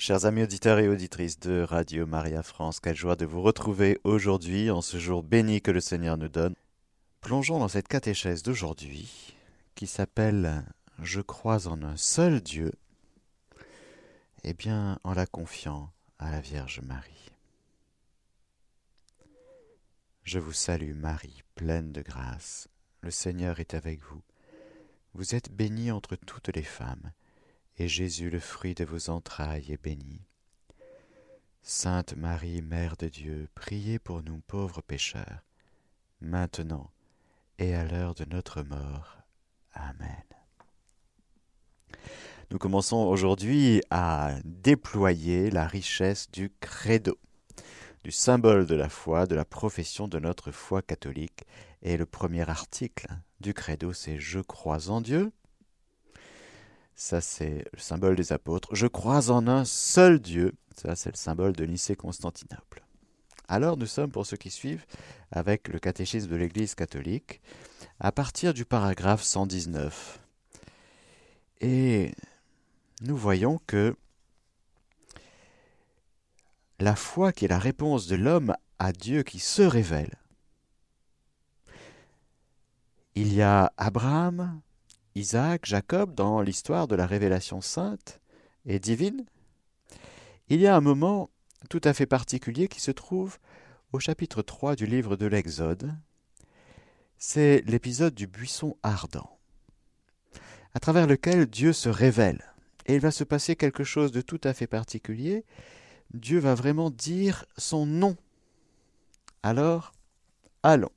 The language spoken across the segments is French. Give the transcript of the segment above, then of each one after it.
Chers amis auditeurs et auditrices de Radio Maria France, quelle joie de vous retrouver aujourd'hui en ce jour béni que le Seigneur nous donne. Plongeons dans cette catéchèse d'aujourd'hui qui s'appelle Je crois en un seul Dieu, eh bien en la confiant à la Vierge Marie. Je vous salue Marie, pleine de grâce, le Seigneur est avec vous. Vous êtes bénie entre toutes les femmes, et Jésus, le fruit de vos entrailles, est béni. Sainte Marie, Mère de Dieu, priez pour nous pauvres pécheurs, maintenant et à l'heure de notre mort. Amen. Nous commençons aujourd'hui à déployer la richesse du credo, du symbole de la foi, de la profession de notre foi catholique. Et le premier article du credo, c'est Je crois en Dieu. Ça, c'est le symbole des apôtres. Je crois en un seul Dieu. Ça, c'est le symbole de Nicée-Constantinople. Alors, nous sommes, pour ceux qui suivent, avec le catéchisme de l'Église catholique, à partir du paragraphe 119. Et nous voyons que la foi qui est la réponse de l'homme à Dieu qui se révèle. Il y a Abraham, Isaac, Jacob dans l'histoire de la révélation sainte et divine. Il y a un moment tout à fait particulier qui se trouve au chapitre 3 du livre de l'Exode. C'est l'épisode du buisson ardent, à travers lequel Dieu se révèle. Et il va se passer quelque chose de tout à fait particulier. Dieu va vraiment dire son nom. Alors, allons,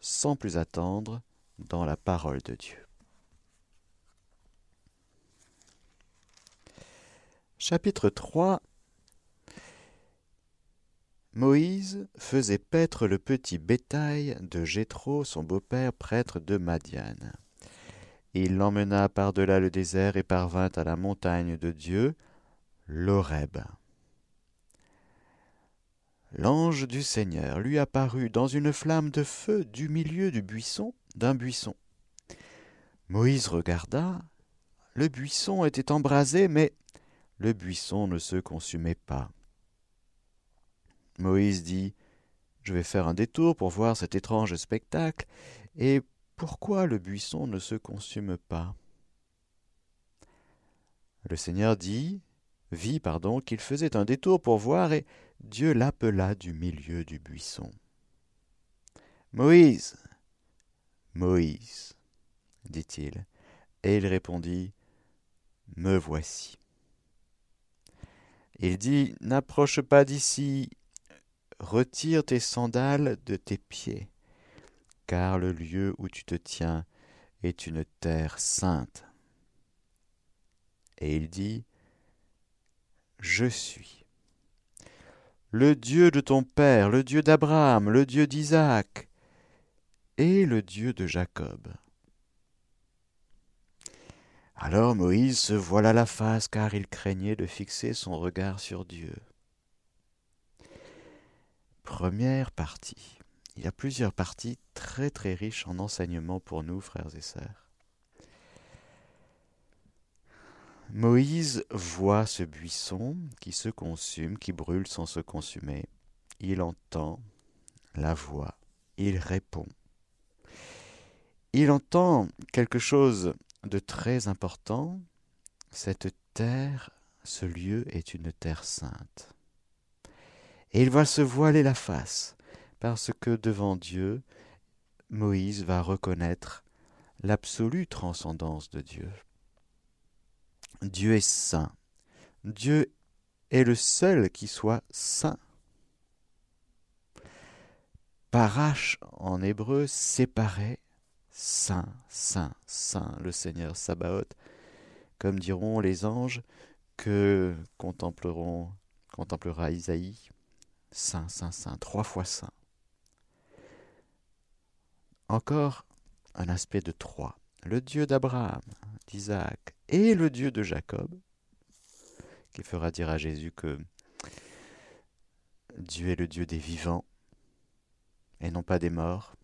sans plus attendre, dans la parole de Dieu. Chapitre 3 Moïse faisait paître le petit bétail de Jéthro, son beau-père prêtre de Madiane. Il l'emmena par-delà le désert et parvint à la montagne de Dieu, l'Horeb. L'ange du Seigneur lui apparut dans une flamme de feu du milieu du buisson, d'un buisson. Moïse regarda. Le buisson était embrasé, mais le buisson ne se consumait pas. Moïse dit Je vais faire un détour pour voir cet étrange spectacle, et pourquoi le buisson ne se consume pas? Le Seigneur dit vit pardon qu'il faisait un détour pour voir, et Dieu l'appela du milieu du buisson. Moïse Moïse, dit-il, et il répondit Me voici. Il dit N'approche pas d'ici, retire tes sandales de tes pieds, car le lieu où tu te tiens est une terre sainte. Et il dit Je suis le Dieu de ton Père, le Dieu d'Abraham, le Dieu d'Isaac et le Dieu de Jacob. Alors Moïse se voila la face car il craignait de fixer son regard sur Dieu. Première partie. Il y a plusieurs parties très très riches en enseignements pour nous, frères et sœurs. Moïse voit ce buisson qui se consume, qui brûle sans se consumer. Il entend la voix, il répond. Il entend quelque chose de très important. Cette terre, ce lieu est une terre sainte. Et il va se voiler la face, parce que devant Dieu, Moïse va reconnaître l'absolue transcendance de Dieu. Dieu est saint. Dieu est le seul qui soit saint. Parache en hébreu, séparé, saint, saint, saint, le Seigneur Sabaoth, comme diront les anges que contempleront, contemplera Isaïe, saint, saint, saint, trois fois saint. Encore un aspect de trois. Le Dieu d'Abraham, d'Isaac et le Dieu de Jacob, qui fera dire à Jésus que Dieu est le Dieu des vivants et non pas des morts.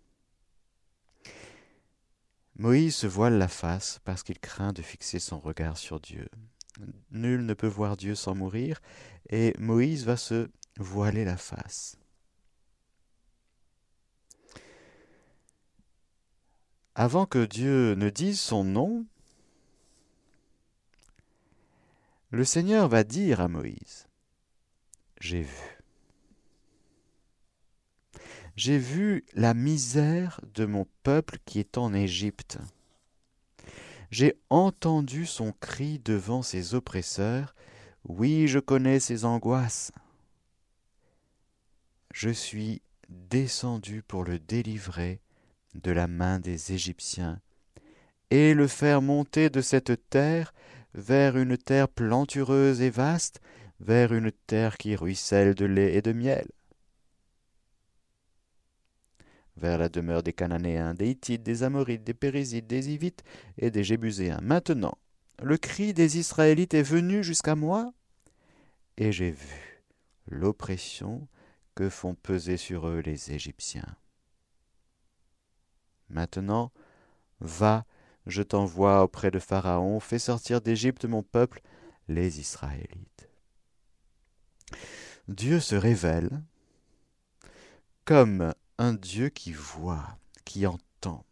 Moïse se voile la face parce qu'il craint de fixer son regard sur Dieu. Nul ne peut voir Dieu sans mourir, et Moïse va se voiler la face. Avant que Dieu ne dise son nom, le Seigneur va dire à Moïse, J'ai vu. J'ai vu la misère de mon peuple qui est en Égypte. J'ai entendu son cri devant ses oppresseurs. Oui, je connais ses angoisses. Je suis descendu pour le délivrer de la main des Égyptiens et le faire monter de cette terre vers une terre plantureuse et vaste, vers une terre qui ruisselle de lait et de miel vers la demeure des Cananéens, des Hittites, des Amorites, des Périsites, des Hivites et des Jébuséens. Maintenant, le cri des Israélites est venu jusqu'à moi, et j'ai vu l'oppression que font peser sur eux les Égyptiens. Maintenant, va, je t'envoie auprès de Pharaon, fais sortir d'Égypte mon peuple, les Israélites. Dieu se révèle comme un Dieu qui voit, qui entend,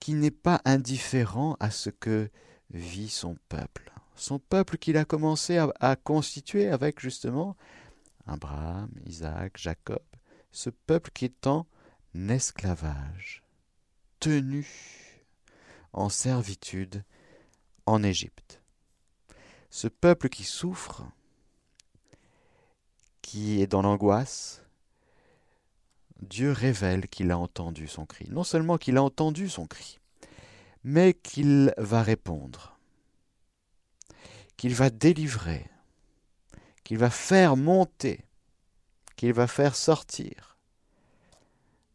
qui n'est pas indifférent à ce que vit son peuple. Son peuple qu'il a commencé à, constituer avec justement Abraham, Isaac, Jacob, ce peuple qui est en esclavage, tenu en servitude en Égypte. Ce peuple qui souffre, qui est dans l'angoisse, Dieu révèle qu'il a entendu son cri. Non seulement qu'il a entendu son cri, mais qu'il va répondre, qu'il va délivrer, qu'il va faire monter, qu'il va faire sortir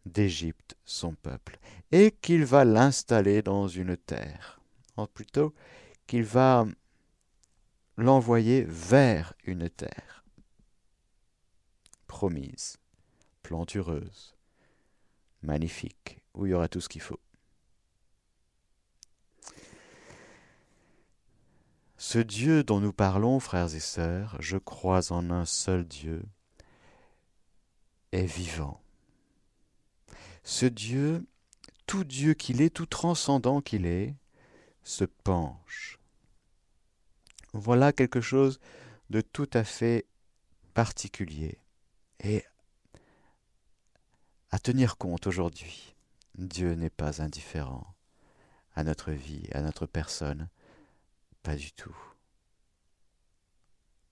d'Égypte son peuple, et qu'il va l'installer dans une terre, ou plutôt qu'il va l'envoyer vers une terre promise plantureuse, magnifique, où il y aura tout ce qu'il faut. Ce Dieu dont nous parlons, frères et sœurs, je crois en un seul Dieu, est vivant. Ce Dieu, tout Dieu qu'il est, tout transcendant qu'il est, se penche. Voilà quelque chose de tout à fait particulier et à tenir compte aujourd'hui. Dieu n'est pas indifférent à notre vie, à notre personne, pas du tout.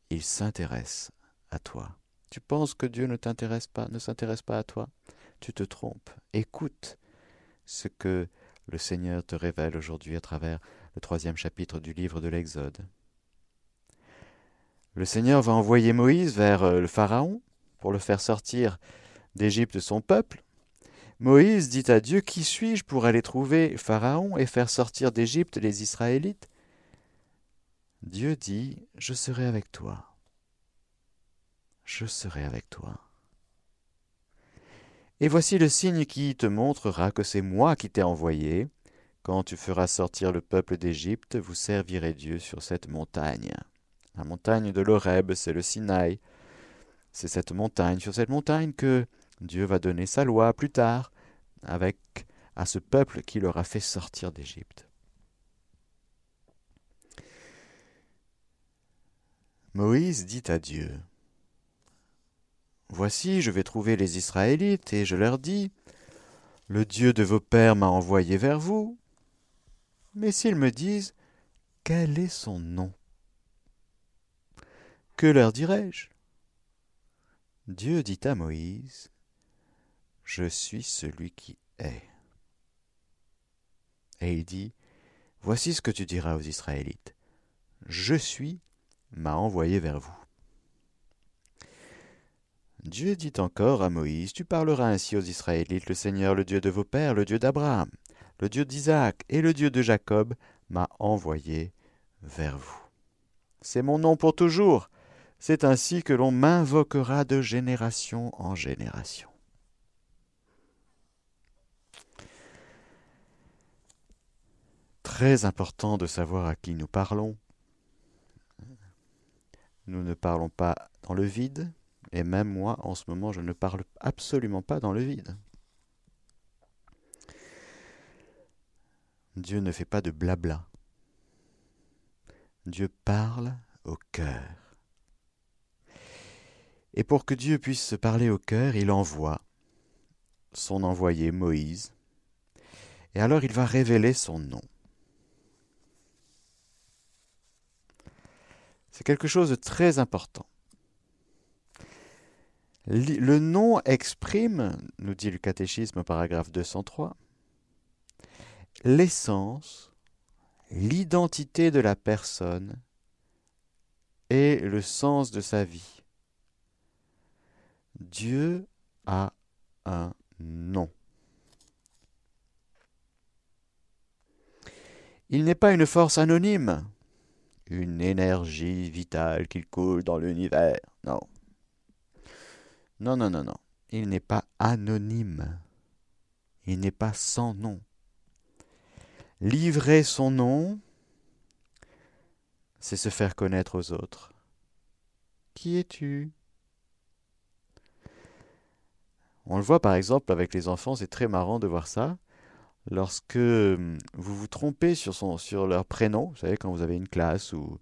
Il s'intéresse à toi. Tu penses que Dieu ne t'intéresse pas, ne s'intéresse pas à toi? Tu te trompes. Écoute ce que le Seigneur te révèle aujourd'hui à travers le troisième chapitre du livre de l'Exode. Le Seigneur va envoyer Moïse vers euh, le Pharaon pour le faire sortir d'Égypte son peuple, Moïse dit à Dieu, Qui suis-je pour aller trouver Pharaon et faire sortir d'Égypte les Israélites? Dieu dit, Je serai avec toi. Je serai avec toi. Et voici le signe qui te montrera que c'est moi qui t'ai envoyé. Quand tu feras sortir le peuple d'Égypte, vous servirez Dieu sur cette montagne. La montagne de l'Horeb, c'est le Sinaï. C'est cette montagne, sur cette montagne que Dieu va donner sa loi plus tard avec à ce peuple qui leur a fait sortir d'Égypte. Moïse dit à Dieu, Voici, je vais trouver les Israélites, et je leur dis, Le Dieu de vos pères m'a envoyé vers vous. Mais s'ils me disent, Quel est son nom? Que leur dirai-je? Dieu dit à Moïse, je suis celui qui est. Et il dit, Voici ce que tu diras aux Israélites. Je suis m'a envoyé vers vous. Dieu dit encore à Moïse, Tu parleras ainsi aux Israélites, le Seigneur, le Dieu de vos pères, le Dieu d'Abraham, le Dieu d'Isaac et le Dieu de Jacob, m'a envoyé vers vous. C'est mon nom pour toujours. C'est ainsi que l'on m'invoquera de génération en génération. Très important de savoir à qui nous parlons. Nous ne parlons pas dans le vide, et même moi, en ce moment, je ne parle absolument pas dans le vide. Dieu ne fait pas de blabla. Dieu parle au cœur. Et pour que Dieu puisse se parler au cœur, il envoie son envoyé Moïse. Et alors il va révéler son nom. C'est quelque chose de très important. Le nom exprime, nous dit le catéchisme paragraphe 203, l'essence, l'identité de la personne et le sens de sa vie. Dieu a un nom. Il n'est pas une force anonyme, une énergie vitale qui coule dans l'univers. Non. Non, non, non, non. Il n'est pas anonyme. Il n'est pas sans nom. Livrer son nom, c'est se faire connaître aux autres. Qui es-tu? On le voit par exemple avec les enfants, c'est très marrant de voir ça. Lorsque vous vous trompez sur, son, sur leur prénom, vous savez, quand vous avez une classe ou,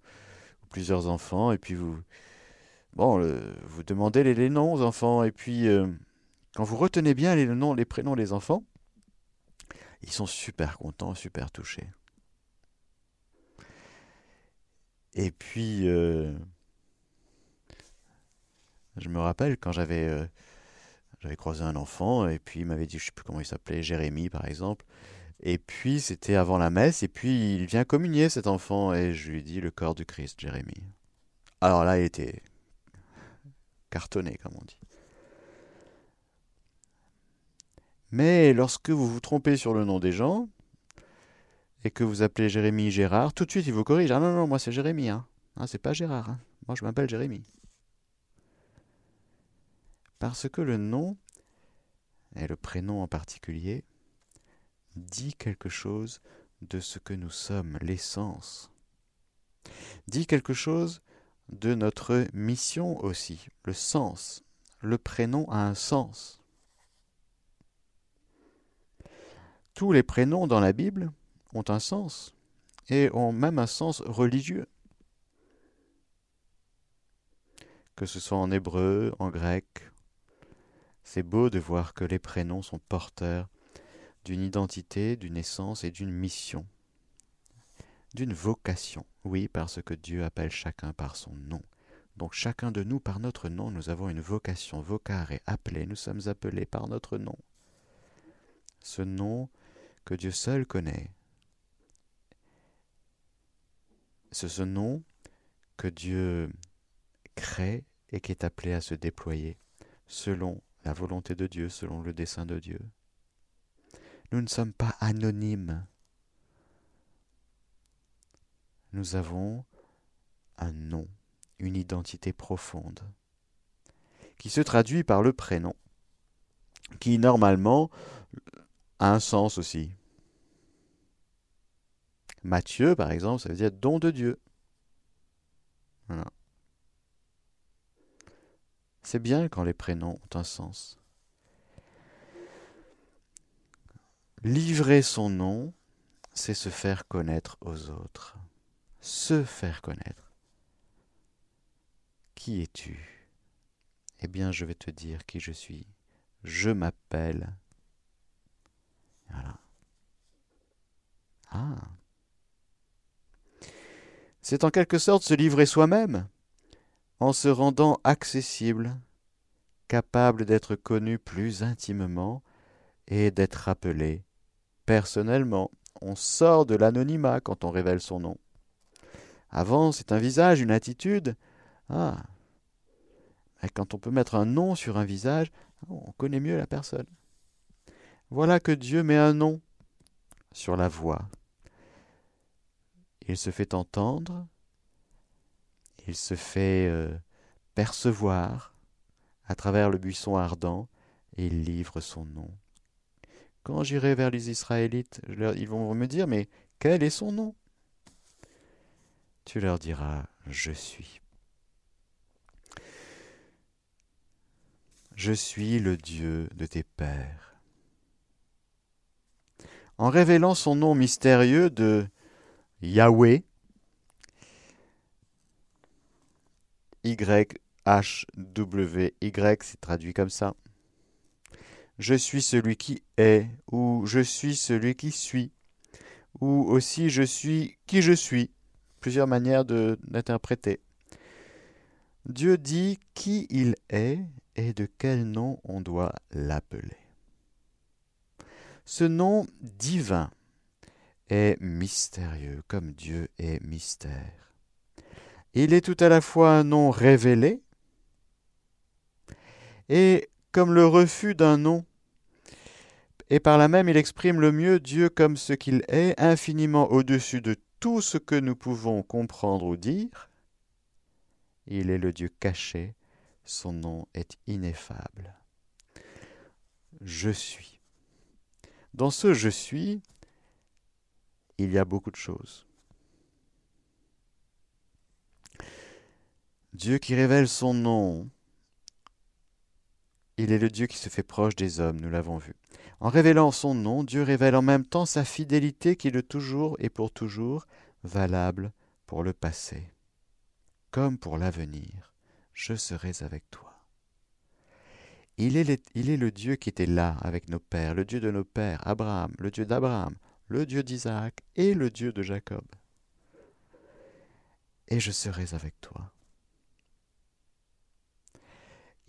plusieurs enfants, et puis vous, bon, vous demandez les, noms aux enfants, et puis quand vous retenez bien les noms, les prénoms des enfants, ils sont super contents, super touchés. Et puis, je me rappelle quand j'avais croisé un enfant, et puis il m'avait dit, je ne sais plus comment il s'appelait, Jérémie par exemple. Et puis c'était avant la messe, et puis il vient communier cet enfant, et je lui dis le corps du Christ, Jérémie. Alors là, il était cartonné, comme on dit. Mais lorsque vous vous trompez sur le nom des gens, et que vous appelez Jérémie Gérard, tout de suite il vous corrige. Ah non, non, moi c'est Jérémie, hein. Ah, c'est pas Gérard, hein. Moi je m'appelle Jérémie. Parce que le nom, et le prénom en particulier, dit quelque chose de ce que nous sommes, l'essence. Dit quelque chose de notre mission aussi, le sens. Le prénom a un sens. Tous les prénoms dans la Bible ont un sens et ont même un sens religieux. Que ce soit en hébreu, en grec, c'est beau de voir que les prénoms sont porteurs d'une identité, d'une essence et d'une mission, d'une vocation. Oui, parce que Dieu appelle chacun par son nom. Donc chacun de nous, par notre nom, nous avons une vocation, vocare et appelé, nous sommes appelés par notre nom. Ce nom que Dieu seul connaît. C'est ce nom que Dieu crée et qui est appelé à se déployer selon la volonté de Dieu, selon le dessein de Dieu. Nous ne sommes pas anonymes. Nous avons un nom, une identité profonde, qui se traduit par le prénom, qui normalement a un sens aussi. Matthieu, par exemple, ça veut dire don de Dieu. C'est bien quand les prénoms ont un sens. Livrer son nom, c'est se faire connaître aux autres. Se faire connaître. Qui es-tu? Eh bien, je vais te dire qui je suis. Je m'appelle. Voilà. Ah. C'est en quelque sorte se livrer soi-même, en se rendant accessible, capable d'être connu plus intimement et d'être rappelé personnellement. On sort de l'anonymat quand on révèle son nom. Avant, c'est un visage, une attitude. Ah. Et quand on peut mettre un nom sur un visage, on connaît mieux la personne. Voilà que Dieu met un nom sur la voix. Il se fait entendre, il se fait euh, percevoir à travers le buisson ardent, et il livre son nom. Quand j'irai vers les Israélites, ils vont me dire, mais quel est son nom? Tu leur diras, je suis. Je suis le Dieu de tes pères. En révélant son nom mystérieux de Yahweh, YHWY, c'est traduit comme ça, je suis celui qui est, ou je suis celui qui suis, ou aussi je suis qui je suis. Plusieurs manières d'interpréter. Dieu dit qui il est et de quel nom on doit l'appeler. Ce nom divin est mystérieux comme Dieu est mystère. Il est tout à la fois un nom révélé et comme le refus d'un nom, et par là même il exprime le mieux Dieu comme ce qu'il est, infiniment au-dessus de tout ce que nous pouvons comprendre ou dire. Il est le Dieu caché, son nom est ineffable. Je suis. Dans ce je suis, il y a beaucoup de choses. Dieu qui révèle son nom, il est le Dieu qui se fait proche des hommes, nous l'avons vu. En révélant son nom, Dieu révèle en même temps sa fidélité qui est de toujours et pour toujours valable pour le passé, comme pour l'avenir. Je serai avec toi. Il est le Dieu qui était là avec nos pères, le Dieu de nos pères, Abraham, le Dieu d'Abraham, le Dieu d'Isaac et le Dieu de Jacob. Et je serai avec toi.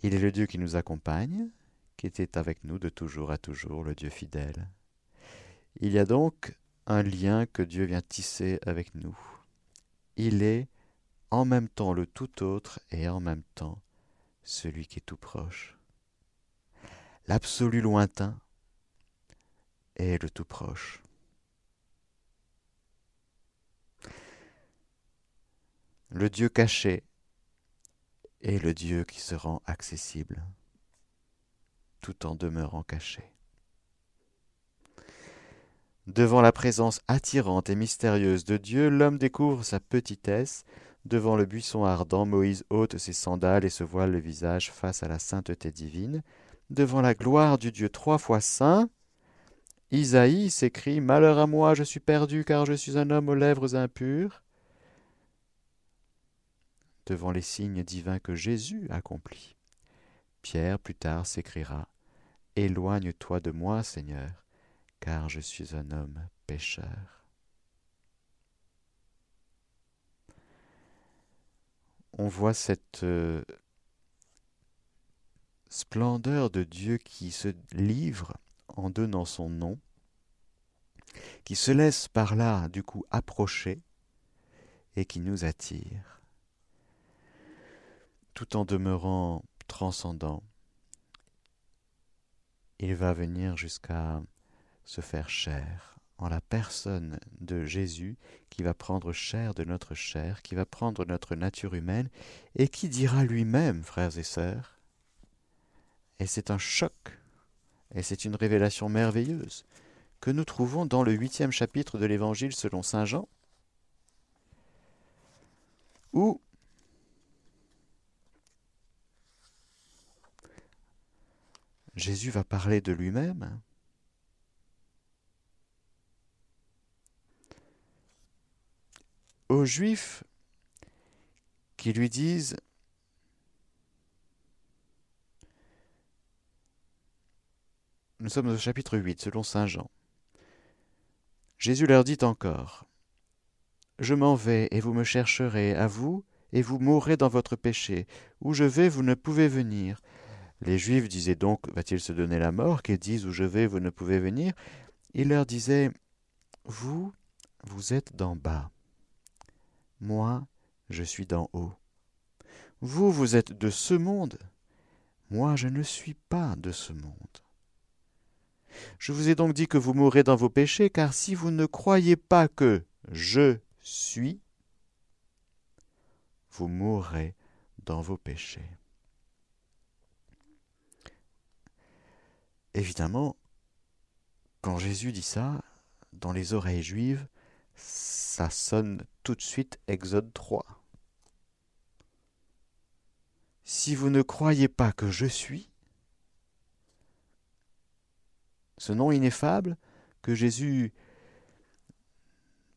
Il est le Dieu qui nous accompagne, qui était avec nous de toujours à toujours, le Dieu fidèle. Il y a donc un lien que Dieu vient tisser avec nous. Il est en même temps le tout autre et en même temps celui qui est tout proche. L'absolu lointain est le tout proche. Le Dieu caché et le Dieu qui se rend accessible, tout en demeurant caché. Devant la présence attirante et mystérieuse de Dieu, l'homme découvre sa petitesse. Devant le buisson ardent, Moïse ôte ses sandales et se voile le visage face à la sainteté divine. Devant la gloire du Dieu trois fois saint, Isaïe s'écrie Malheur à moi, je suis perdu, car je suis un homme aux lèvres impures devant les signes divins que Jésus accomplit. Pierre plus tard s'écriera Éloigne-toi de moi, Seigneur, car je suis un homme pécheur. On voit cette euh, splendeur de Dieu qui se livre en donnant son nom, qui se laisse par là du coup approcher et qui nous attire tout en demeurant transcendant, il va venir jusqu'à se faire chair en la personne de Jésus qui va prendre chair de notre chair, qui va prendre notre nature humaine et qui dira lui-même, frères et sœurs, et c'est un choc, et c'est une révélation merveilleuse que nous trouvons dans le huitième chapitre de l'Évangile selon Saint Jean, où Jésus va parler de lui-même. Aux Juifs qui lui disent Nous sommes au chapitre 8, selon Saint Jean. Jésus leur dit encore Je m'en vais, et vous me chercherez, à vous, et vous mourrez dans votre péché. Où je vais, vous ne pouvez venir. Les Juifs disaient donc Va-t-il se donner la mort Qu'ils disent Où je vais, vous ne pouvez venir Il leur disait Vous, vous êtes d'en bas. Moi, je suis d'en haut. Vous, vous êtes de ce monde. Moi, je ne suis pas de ce monde. Je vous ai donc dit que vous mourrez dans vos péchés, car si vous ne croyez pas que je suis, vous mourrez dans vos péchés. Évidemment, quand Jésus dit ça, dans les oreilles juives, ça sonne tout de suite Exode 3. Si vous ne croyez pas que je suis, ce nom ineffable que Jésus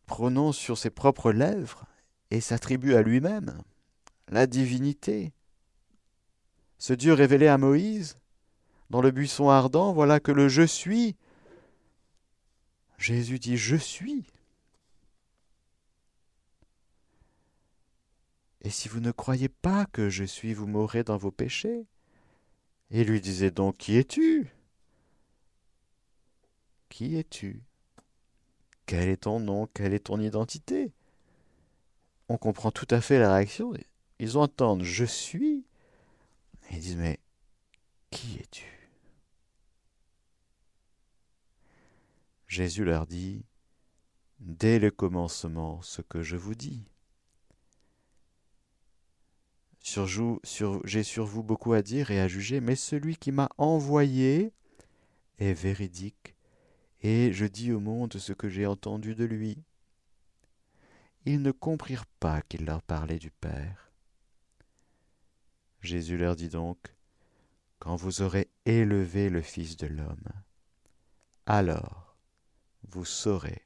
prononce sur ses propres lèvres et s'attribue à lui-même, la divinité. Ce Dieu révélé à Moïse, dans le buisson ardent, voilà que le je suis. Jésus dit je suis. Et si vous ne croyez pas que je suis, vous mourrez dans vos péchés. Et lui disait donc Qui es-tu? Qui es-tu? Quel est ton nom? Quelle est ton identité? On comprend tout à fait la réaction. Ils entendent Je suis. Ils disent Mais qui es-tu? Jésus leur dit Dès le commencement, ce que je vous dis. j'ai sur vous beaucoup à dire et à juger, mais celui qui m'a envoyé est véridique, et je dis au monde ce que j'ai entendu de lui. Ils ne comprirent pas qu'il leur parlait du Père. Jésus leur dit donc, Quand vous aurez élevé le Fils de l'homme, alors vous saurez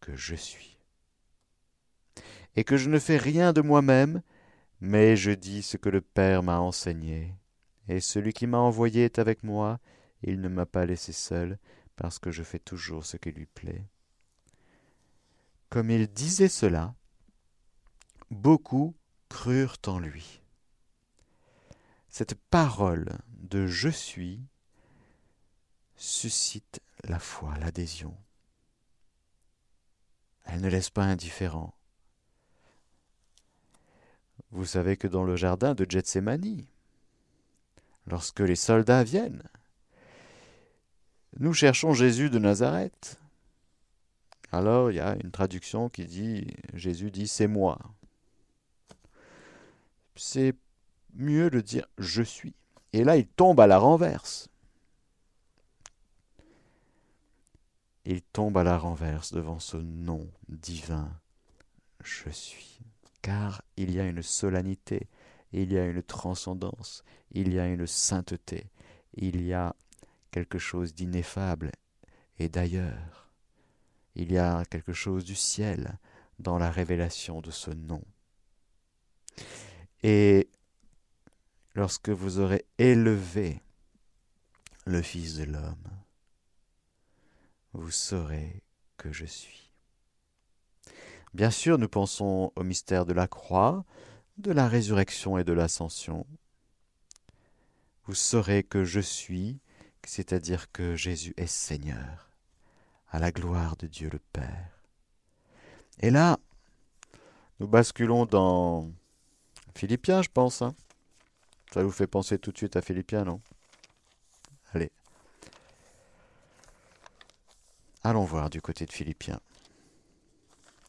que je suis, et que je ne fais rien de moi-même, mais je dis ce que le Père m'a enseigné, et celui qui m'a envoyé est avec moi, il ne m'a pas laissé seul, parce que je fais toujours ce qui lui plaît. Comme il disait cela, beaucoup crurent en lui. Cette parole de je suis suscite la foi, l'adhésion. Elle ne laisse pas indifférent. Vous savez que dans le jardin de Gethsemane, lorsque les soldats viennent, nous cherchons Jésus de Nazareth. Alors il y a une traduction qui dit, Jésus dit, c'est moi. C'est mieux de dire je suis. Et là, il tombe à la renverse. Il tombe à la renverse devant ce nom divin, je suis car il y a une solennité, il y a une transcendance, il y a une sainteté, il y a quelque chose d'ineffable et d'ailleurs. Il y a quelque chose du ciel dans la révélation de ce nom. Et lorsque vous aurez élevé le Fils de l'homme, vous saurez que je suis. Bien sûr, nous pensons au mystère de la croix, de la résurrection et de l'ascension. Vous saurez que je suis, c'est-à-dire que Jésus est Seigneur, à la gloire de Dieu le Père. Et là, nous basculons dans Philippiens, je pense. Hein. Ça vous fait penser tout de suite à Philippiens, non? Allez. Allons voir du côté de Philippiens.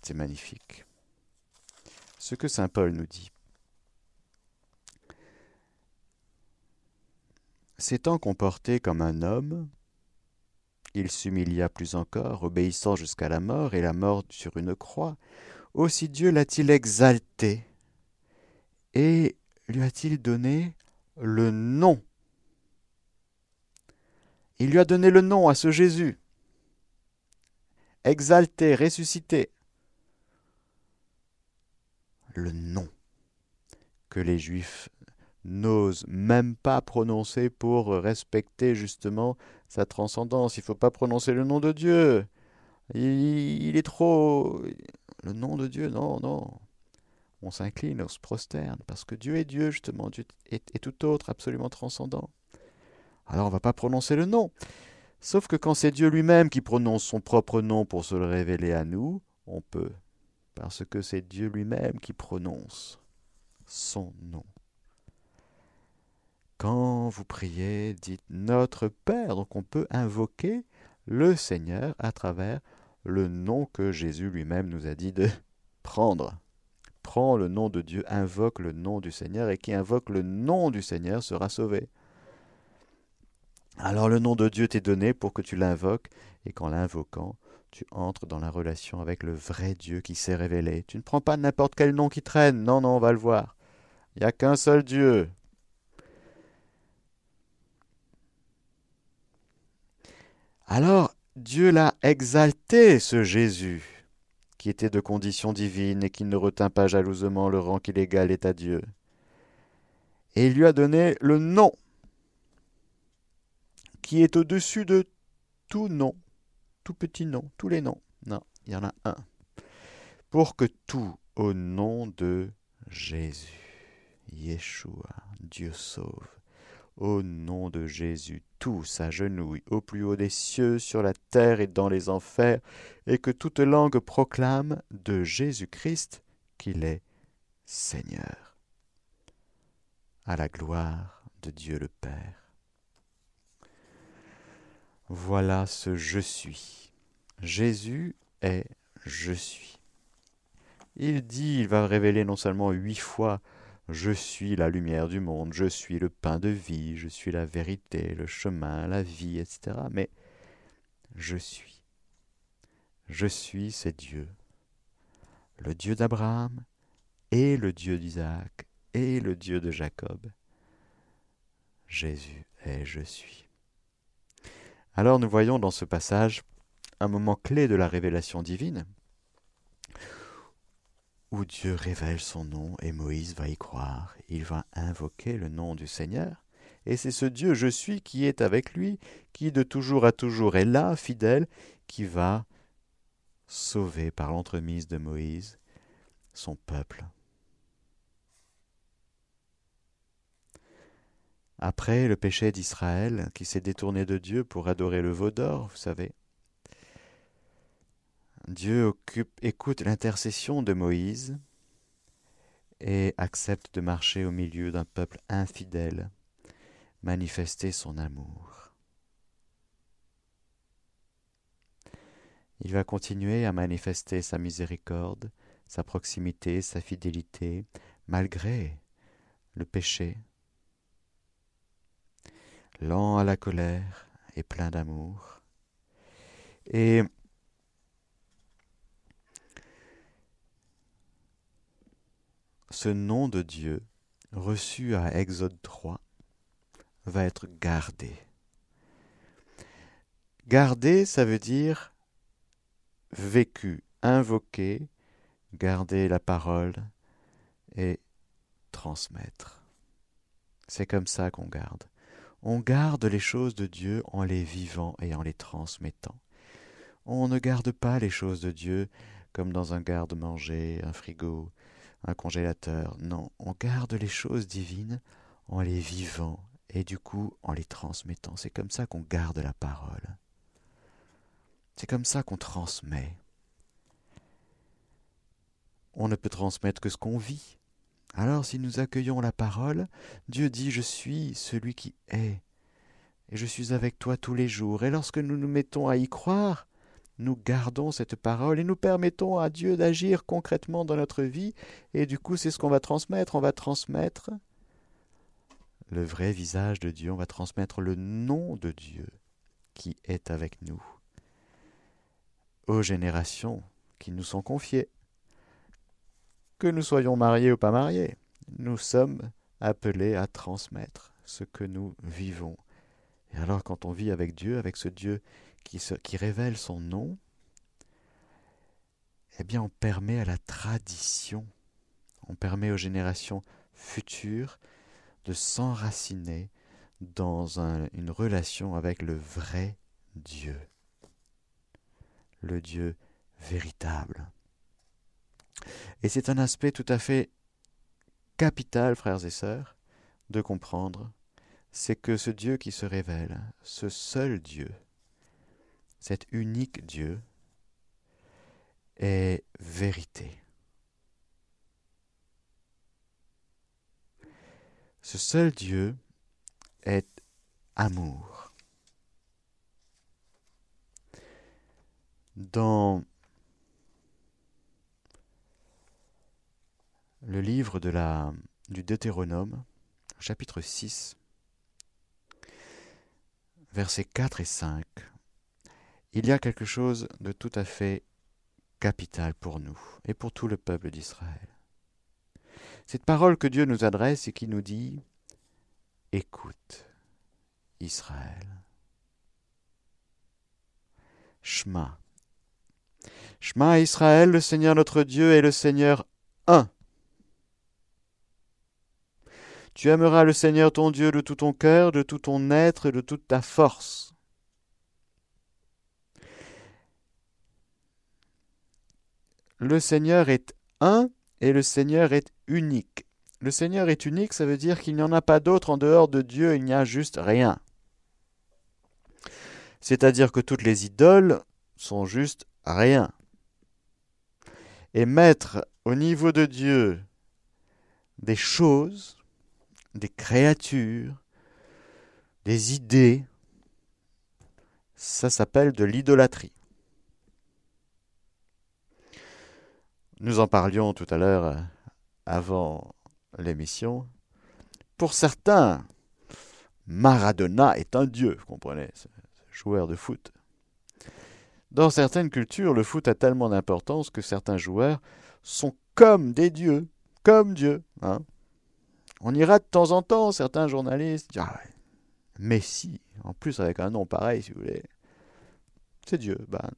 C'est magnifique. Ce que Saint Paul nous dit. S'étant comporté comme un homme, il s'humilia plus encore, obéissant jusqu'à la mort et la mort sur une croix. Aussi Dieu l'a-t-il exalté et lui a-t-il donné le nom? Il lui a donné le nom à ce Jésus. Exalté, ressuscité le nom que les Juifs n'osent même pas prononcer pour respecter justement sa transcendance. Il ne faut pas prononcer le nom de Dieu. Il, est trop... Le nom de Dieu, non, non. On s'incline, on se prosterne, parce que Dieu est Dieu, justement. Dieu est, tout autre, absolument transcendant. Alors on ne va pas prononcer le nom. Sauf que quand c'est Dieu lui-même qui prononce son propre nom pour se le révéler à nous, on peut parce que c'est Dieu lui-même qui prononce son nom. Quand vous priez, dites Notre Père, donc on peut invoquer le Seigneur à travers le nom que Jésus lui-même nous a dit de prendre. Prends le nom de Dieu, invoque le nom du Seigneur, et qui invoque le nom du Seigneur sera sauvé. Alors le nom de Dieu t'est donné pour que tu l'invoques, et qu'en l'invoquant, tu entres dans la relation avec le vrai Dieu qui s'est révélé. Tu ne prends pas n'importe quel nom qui traîne. Non, non, on va le voir. Il n'y a qu'un seul Dieu. Alors Dieu l'a exalté, ce Jésus, qui était de condition divine et qui ne retint pas jalousement le rang qu'il égalait à Dieu. Et il lui a donné le nom qui est au-dessus de tout nom, tout petit nom, tous les noms. Non, il y en a un. Pour que tout au nom de Jésus, Yeshua, Dieu sauve, au nom de Jésus, tout s'agenouille au plus haut des cieux, sur la terre et dans les enfers, et que toute langue proclame de Jésus-Christ qu'il est Seigneur. À la gloire de Dieu le Père. Voilà ce je suis. Jésus est je suis. Il dit, il va révéler non seulement huit fois je suis la lumière du monde, je suis le pain de vie, je suis la vérité, le chemin, la vie, etc. Mais je suis. Je suis, c'est Dieu. Le Dieu d'Abraham et le Dieu d'Isaac et le Dieu de Jacob. Jésus est je suis. Alors nous voyons dans ce passage un moment clé de la révélation divine, où Dieu révèle son nom et Moïse va y croire. Il va invoquer le nom du Seigneur. Et c'est ce Dieu je suis qui est avec lui, qui de toujours à toujours est là, fidèle, qui va sauver par l'entremise de Moïse son peuple. Après le péché d'Israël, qui s'est détourné de Dieu pour adorer le veau d'or, vous savez, Dieu écoute l'intercession de Moïse et accepte de marcher au milieu d'un peuple infidèle, manifester son amour. Il va continuer à manifester sa miséricorde, sa proximité, sa fidélité, malgré le péché. Lent à la colère et plein d'amour. Et ce nom de Dieu, reçu à Exode 3, va être gardé. Garder, ça veut dire vécu, invoquer, garder la parole et transmettre. C'est comme ça qu'on garde. On garde les choses de Dieu en les vivant et en les transmettant. On ne garde pas les choses de Dieu comme dans un garde-manger, un frigo, un congélateur. Non, on garde les choses divines en les vivant et du coup en les transmettant. C'est comme ça qu'on garde la parole. C'est comme ça qu'on transmet. On ne peut transmettre que ce qu'on vit. Alors si nous accueillons la parole, Dieu dit Je suis celui qui est, et je suis avec toi tous les jours. Et lorsque nous nous mettons à y croire, nous gardons cette parole et nous permettons à Dieu d'agir concrètement dans notre vie, et du coup c'est ce qu'on va transmettre, on va transmettre le vrai visage de Dieu, on va transmettre le nom de Dieu qui est avec nous aux générations qui nous sont confiées. Que nous soyons mariés ou pas mariés, nous sommes appelés à transmettre ce que nous vivons. Et alors quand on vit avec Dieu, avec ce Dieu qui, révèle son nom, eh bien on permet à la tradition, on permet aux générations futures de s'enraciner dans une relation avec le vrai Dieu, le Dieu véritable. Et c'est un aspect tout à fait capital, frères et sœurs, de comprendre, c'est que ce Dieu qui se révèle, ce seul Dieu, cet unique Dieu est vérité. Ce seul Dieu est amour. Dans le livre de la, du Deutéronome, chapitre 6, versets 4 et 5, il y a quelque chose de tout à fait capital pour nous et pour tout le peuple d'Israël. Cette parole que Dieu nous adresse et qui nous dit Écoute, Israël. Shema. Shema Israël, le Seigneur notre Dieu est le Seigneur un. Tu aimeras le Seigneur ton Dieu de tout ton cœur, de tout ton être et de toute ta force. Le Seigneur est un et le Seigneur est unique. Le Seigneur est unique, ça veut dire qu'il n'y en a pas d'autre en dehors de Dieu, il n'y a juste rien. C'est-à-dire que toutes les idoles sont juste rien. Et mettre au niveau de Dieu des choses, des créatures, des idées, ça s'appelle de l'idolâtrie. Nous en parlions tout à l'heure euh, avant l'émission. Pour certains, Maradona est un dieu, vous comprenez, ce joueur de foot. Dans certaines cultures, le foot a tellement d'importance que certains joueurs sont comme des dieux, comme Dieu. Hein. On ira de temps en temps, certains journalistes disent ah Messi, en plus avec un nom pareil, si vous voulez, c'est Dieu. Ben,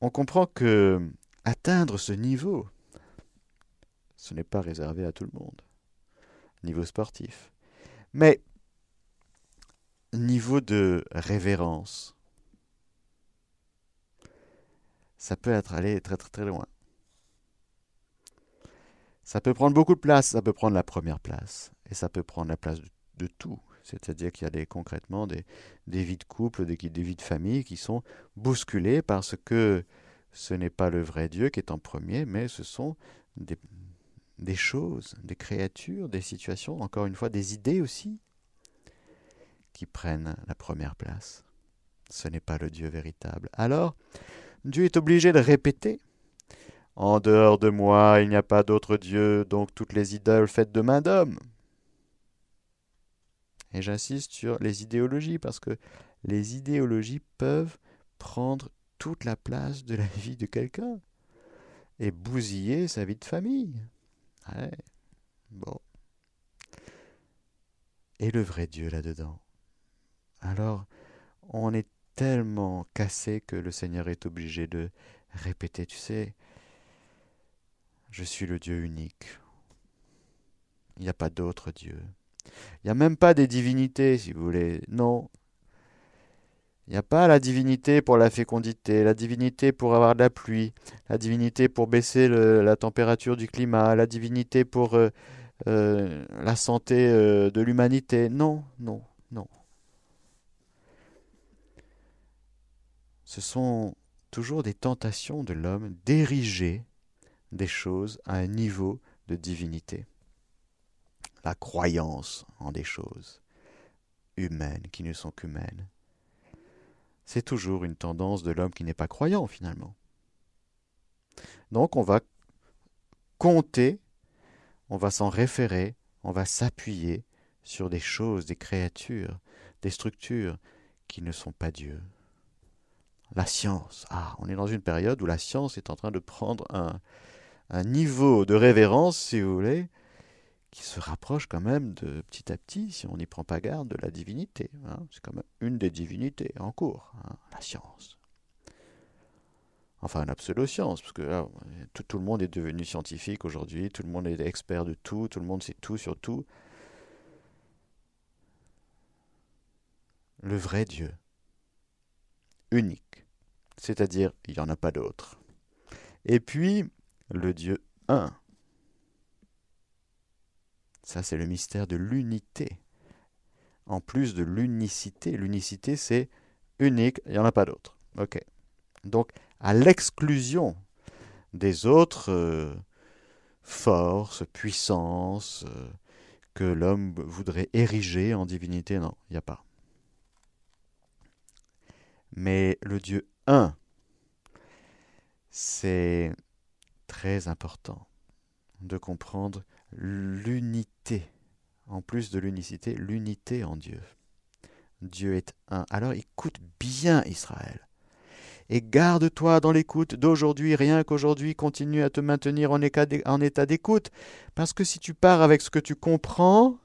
on comprend que atteindre ce niveau, ce n'est pas réservé à tout le monde, niveau sportif. Mais niveau de révérence, ça peut être allé très très très loin. Ça peut prendre beaucoup de place, ça peut prendre la première place, et ça peut prendre la place de, tout. C'est-à-dire qu'il y a concrètement des, vies de couple, des, des vies de famille qui sont bousculées parce que ce n'est pas le vrai Dieu qui est en premier, mais ce sont des, des choses, des créatures, des situations, encore une fois, des idées aussi, qui prennent la première place. Ce n'est pas le Dieu véritable. Alors, Dieu est obligé de répéter. En dehors de moi, il n'y a pas d'autre Dieu, donc toutes les idoles faites de main d'homme. Et j'insiste sur les idéologies, parce que les idéologies peuvent prendre toute la place de la vie de quelqu'un et bousiller sa vie de famille. Bon. Et le vrai Dieu là-dedans? Alors, on est tellement cassé que le Seigneur est obligé de répéter, tu sais, je suis le Dieu unique. Il n'y a pas d'autre Dieu. Il n'y a même pas des divinités, si vous voulez. Non, il n'y a pas la divinité pour la fécondité, la divinité pour avoir de la pluie, la divinité pour baisser la température du climat, la divinité pour euh, euh, la santé euh, de l'humanité. Non, non, non. Ce sont toujours des tentations de l'homme d'ériger des choses à un niveau de divinité. La croyance en des choses humaines qui ne sont qu'humaines c'est toujours une tendance de l'homme qui n'est pas croyant finalement. Donc on va compter, on va s'en référer, on va s'appuyer sur des choses, des créatures, des structures qui ne sont pas Dieu. La science. Ah, on est dans une période où la science est en train de prendre un, un niveau de révérence, si vous voulez, qui se rapproche quand même de petit à petit, si on n'y prend pas garde, de la divinité. Hein. C'est quand même une des divinités en cours, hein, la science. Enfin, la pseudo-science, parce que tout, tout, le monde est devenu scientifique aujourd'hui, tout le monde est expert de tout, tout le monde sait tout sur tout. Le vrai Dieu, unique, c'est-à-dire il n'y en a pas d'autre. Et puis, le Dieu un, ça, c'est le mystère de l'unité. En plus de l'unicité, l'unicité, c'est unique, il n'y en a pas d'autre. Ok. Donc, à l'exclusion des autres euh, forces, puissances euh, que l'homme voudrait ériger en divinité, non, il n'y a pas. Mais le Dieu un, c'est très important de comprendre l'unité. En plus de l'unicité, l'unité en Dieu. Dieu est un. Alors écoute bien Israël. Et garde-toi dans l'écoute d'aujourd'hui, rien qu'aujourd'hui, continue à te maintenir en état d'écoute. Parce que si tu pars avec ce que tu comprends,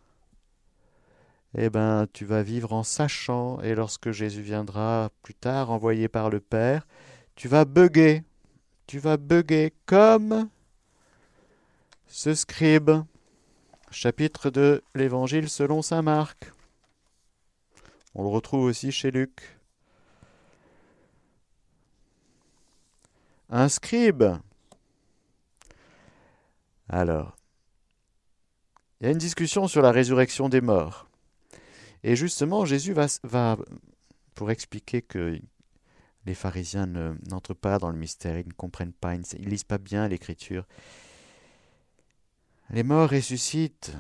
eh ben, tu vas vivre en sachant, et lorsque Jésus viendra plus tard, envoyé par le Père, tu vas bugger, tu vas bugger comme ce scribe, chapitre de l'Évangile selon Saint Marc. On le retrouve aussi chez Luc. Un scribe. Alors, il y a une discussion sur la résurrection des morts. Et justement, Jésus va, pour expliquer que les pharisiens n'entrent pas dans le mystère, ils ne comprennent pas, ils ne lisent pas bien l'écriture. Les morts ressuscitent.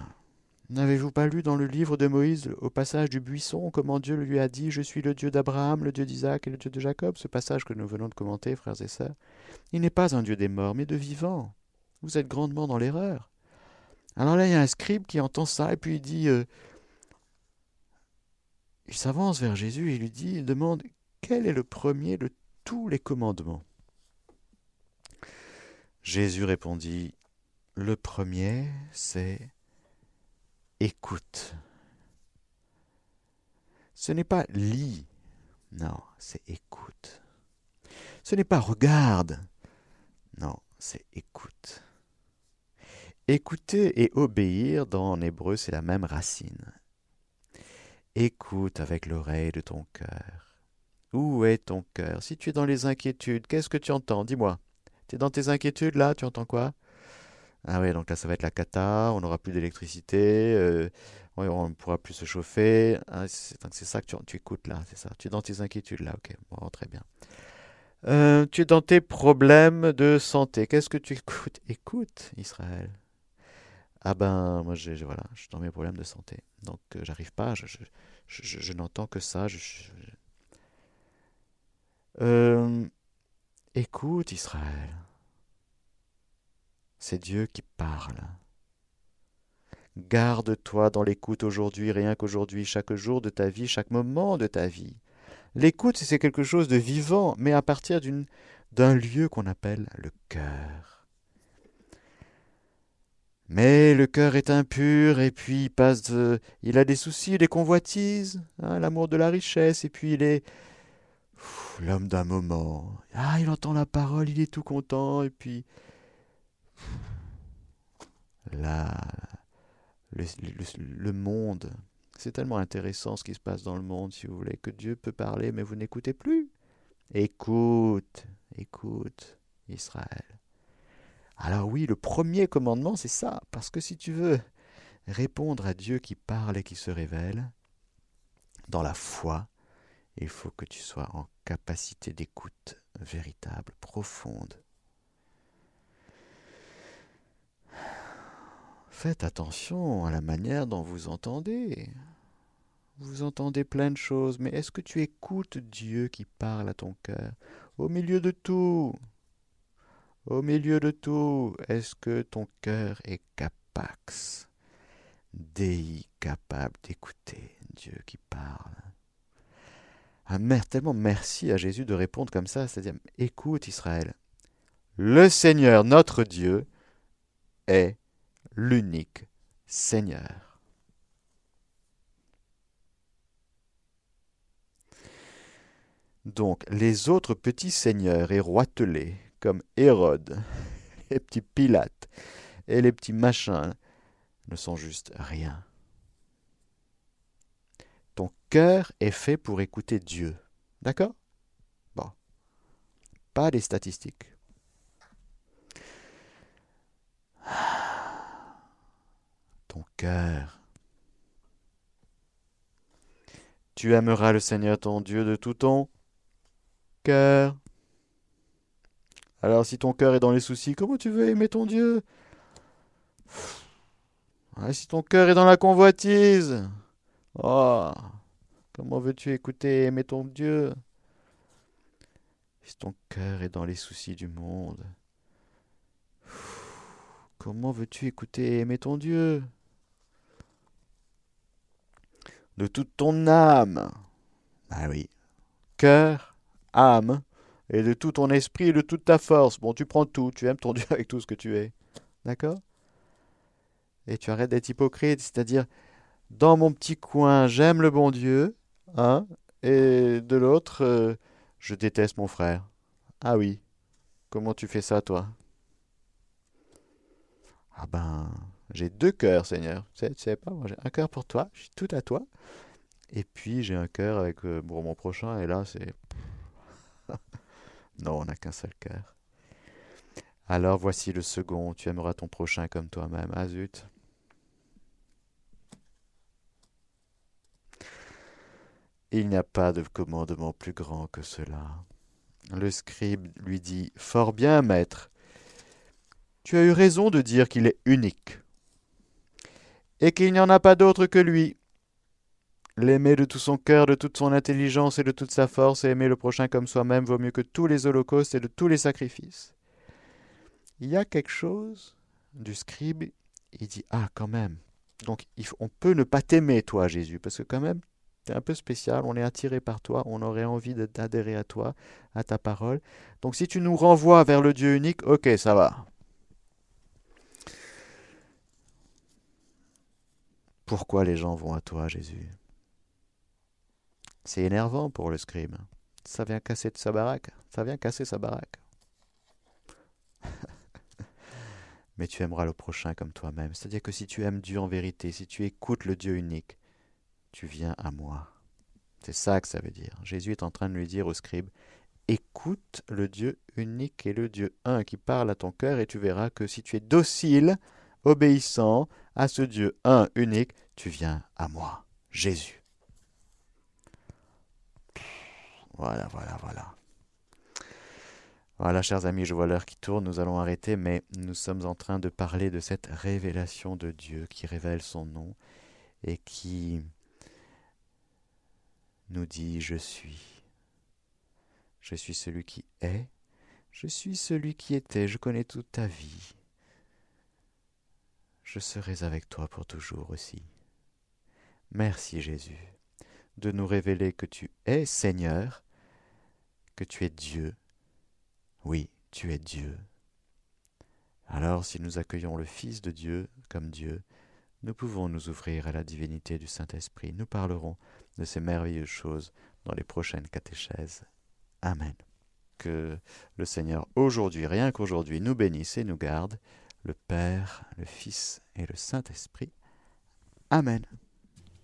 N'avez-vous pas lu dans le livre de Moïse, au passage du buisson, comment Dieu lui a dit Je suis le Dieu d'Abraham, le Dieu d'Isaac et le Dieu de Jacob Ce passage que nous venons de commenter, frères et sœurs. Il n'est pas un Dieu des morts, mais de vivants. Vous êtes grandement dans l'erreur. Alors là, il y a un scribe qui entend ça, et puis il dit euh, Il s'avance vers Jésus et lui dit Il demande Quel est le premier de tous les commandements? Jésus répondit Le premier, c'est écoute. Ce n'est pas lis, non, c'est écoute. Ce n'est pas regarde, non, c'est écoute. Écouter et obéir dans en hébreu, c'est la même racine. Écoute avec l'oreille de ton cœur. Où est ton cœur? Si tu es dans les inquiétudes, qu'est-ce que tu entends? Dis-moi. Tu es dans tes inquiétudes là Tu entends quoi? Ah oui, donc là, ça va être la cata, on n'aura plus d'électricité, euh, on ne pourra plus se chauffer. Ah, c'est ça que tu, écoutes là, c'est ça. Tu es dans tes inquiétudes là, ok, bon, très bien. Euh, tu es dans tes problèmes de santé. Qu'est-ce que tu écoutes? Écoute, Israël. Ah ben, moi, je, voilà, je suis dans mes problèmes de santé. Donc, euh, j'arrive pas, je, je n'entends que ça. écoute, Israël. C'est Dieu qui parle. Garde-toi dans l'écoute aujourd'hui, rien qu'aujourd'hui, chaque jour de ta vie, chaque moment de ta vie. L'écoute, c'est quelque chose de vivant, mais à partir d'un lieu qu'on appelle le cœur. Mais le cœur est impur, et puis il passe, il a des soucis, des convoitises, hein, l'amour de la richesse, et puis il est l'homme d'un moment. Ah, il entend la parole, il est tout content, et puis Là, le, monde, c'est tellement intéressant ce qui se passe dans le monde, si vous voulez, que Dieu peut parler, mais vous n'écoutez plus. Écoute, écoute, Israël. Alors oui, le premier commandement, c'est ça, parce que si tu veux répondre à Dieu qui parle et qui se révèle, dans la foi, il faut que tu sois en capacité d'écoute véritable, profonde. Faites attention à la manière dont vous entendez. Vous entendez plein de choses, mais est-ce que tu écoutes Dieu qui parle à ton cœur? Au milieu de tout, au milieu de tout, est-ce que ton cœur est capax, Dei, capable d'écouter Dieu qui parle? Ah, tellement merci à Jésus de répondre comme ça, c'est-à-dire, écoute Israël, le Seigneur, notre Dieu, est l'unique Seigneur. Donc les autres petits seigneurs et roitelets, comme Hérode, les petits Pilates et les petits machins, ne sont juste rien. Ton cœur est fait pour écouter Dieu. D'accord? Bon. Pas des statistiques. Cœur. Tu aimeras le Seigneur ton Dieu de tout ton cœur. Alors si ton cœur est dans les soucis, comment tu veux aimer ton Dieu? Si ton cœur est dans la convoitise, oh, comment veux-tu écouter et aimer ton Dieu? Si ton cœur est dans les soucis du monde, comment veux-tu écouter et aimer ton Dieu? De toute ton âme. Ah oui. Cœur, âme, et de tout ton esprit et de toute ta force. Bon, tu prends tout, tu aimes ton Dieu avec tout ce que tu es. D'accord? Et tu arrêtes d'être hypocrite, c'est-à-dire dans mon petit coin, j'aime le bon Dieu, hein, et de l'autre, euh, je déteste mon frère. Ah oui, comment tu fais ça, toi? Ah ben, j'ai deux cœurs, Seigneur. Tu sais, sais pas, moi j'ai un cœur pour toi, je suis tout à toi. Et puis j'ai un cœur avec euh, mon prochain, et là c'est. non, on n'a qu'un seul cœur. Alors voici le second, tu aimeras ton prochain comme toi-même. Ah zut. Il n'y a pas de commandement plus grand que cela. Le scribe lui dit Fort bien, maître. Tu as eu raison de dire qu'il est unique, et qu'il n'y en a pas d'autre que lui. L'aimer de tout son cœur, de toute son intelligence et de toute sa force, et aimer le prochain comme soi-même vaut mieux que tous les holocaustes et de tous les sacrifices. Il y a quelque chose du scribe, il dit Ah, quand même. Donc on peut ne pas t'aimer, toi, Jésus, parce que quand même, es un peu spécial, on est attiré par toi, on aurait envie d'adhérer à toi, à ta parole. Donc si tu nous renvoies vers le Dieu unique, ok, ça va. Pourquoi les gens vont à toi, Jésus C'est énervant pour le scribe. Ça vient casser de sa baraque. Ça vient casser sa baraque. Mais tu aimeras le prochain comme toi-même. C'est-à-dire que si tu aimes Dieu en vérité, si tu écoutes le Dieu unique, tu viens à moi. C'est ça que ça veut dire. Jésus est en train de lui dire au scribe, écoute le Dieu unique et le Dieu un qui parle à ton cœur et tu verras que si tu es docile, obéissant à ce Dieu un unique, tu viens à moi, Jésus. Voilà, voilà, voilà. Voilà, chers amis, je vois l'heure qui tourne, nous allons arrêter, mais nous sommes en train de parler de cette révélation de Dieu qui révèle son nom et qui nous dit Je suis. Je suis celui qui est, je suis celui qui était, je connais toute ta vie. Je serai avec toi pour toujours aussi. Merci Jésus de nous révéler que tu es Seigneur, que tu es Dieu. Oui, tu es Dieu. Alors si nous accueillons le Fils de Dieu comme Dieu, nous pouvons nous ouvrir à la divinité du Saint-Esprit. Nous parlerons de ces merveilleuses choses dans les prochaines catéchèses. Amen. Que le Seigneur aujourd'hui, rien qu'aujourd'hui, nous bénisse et nous garde, le Père, le Fils et le Saint-Esprit. Amen.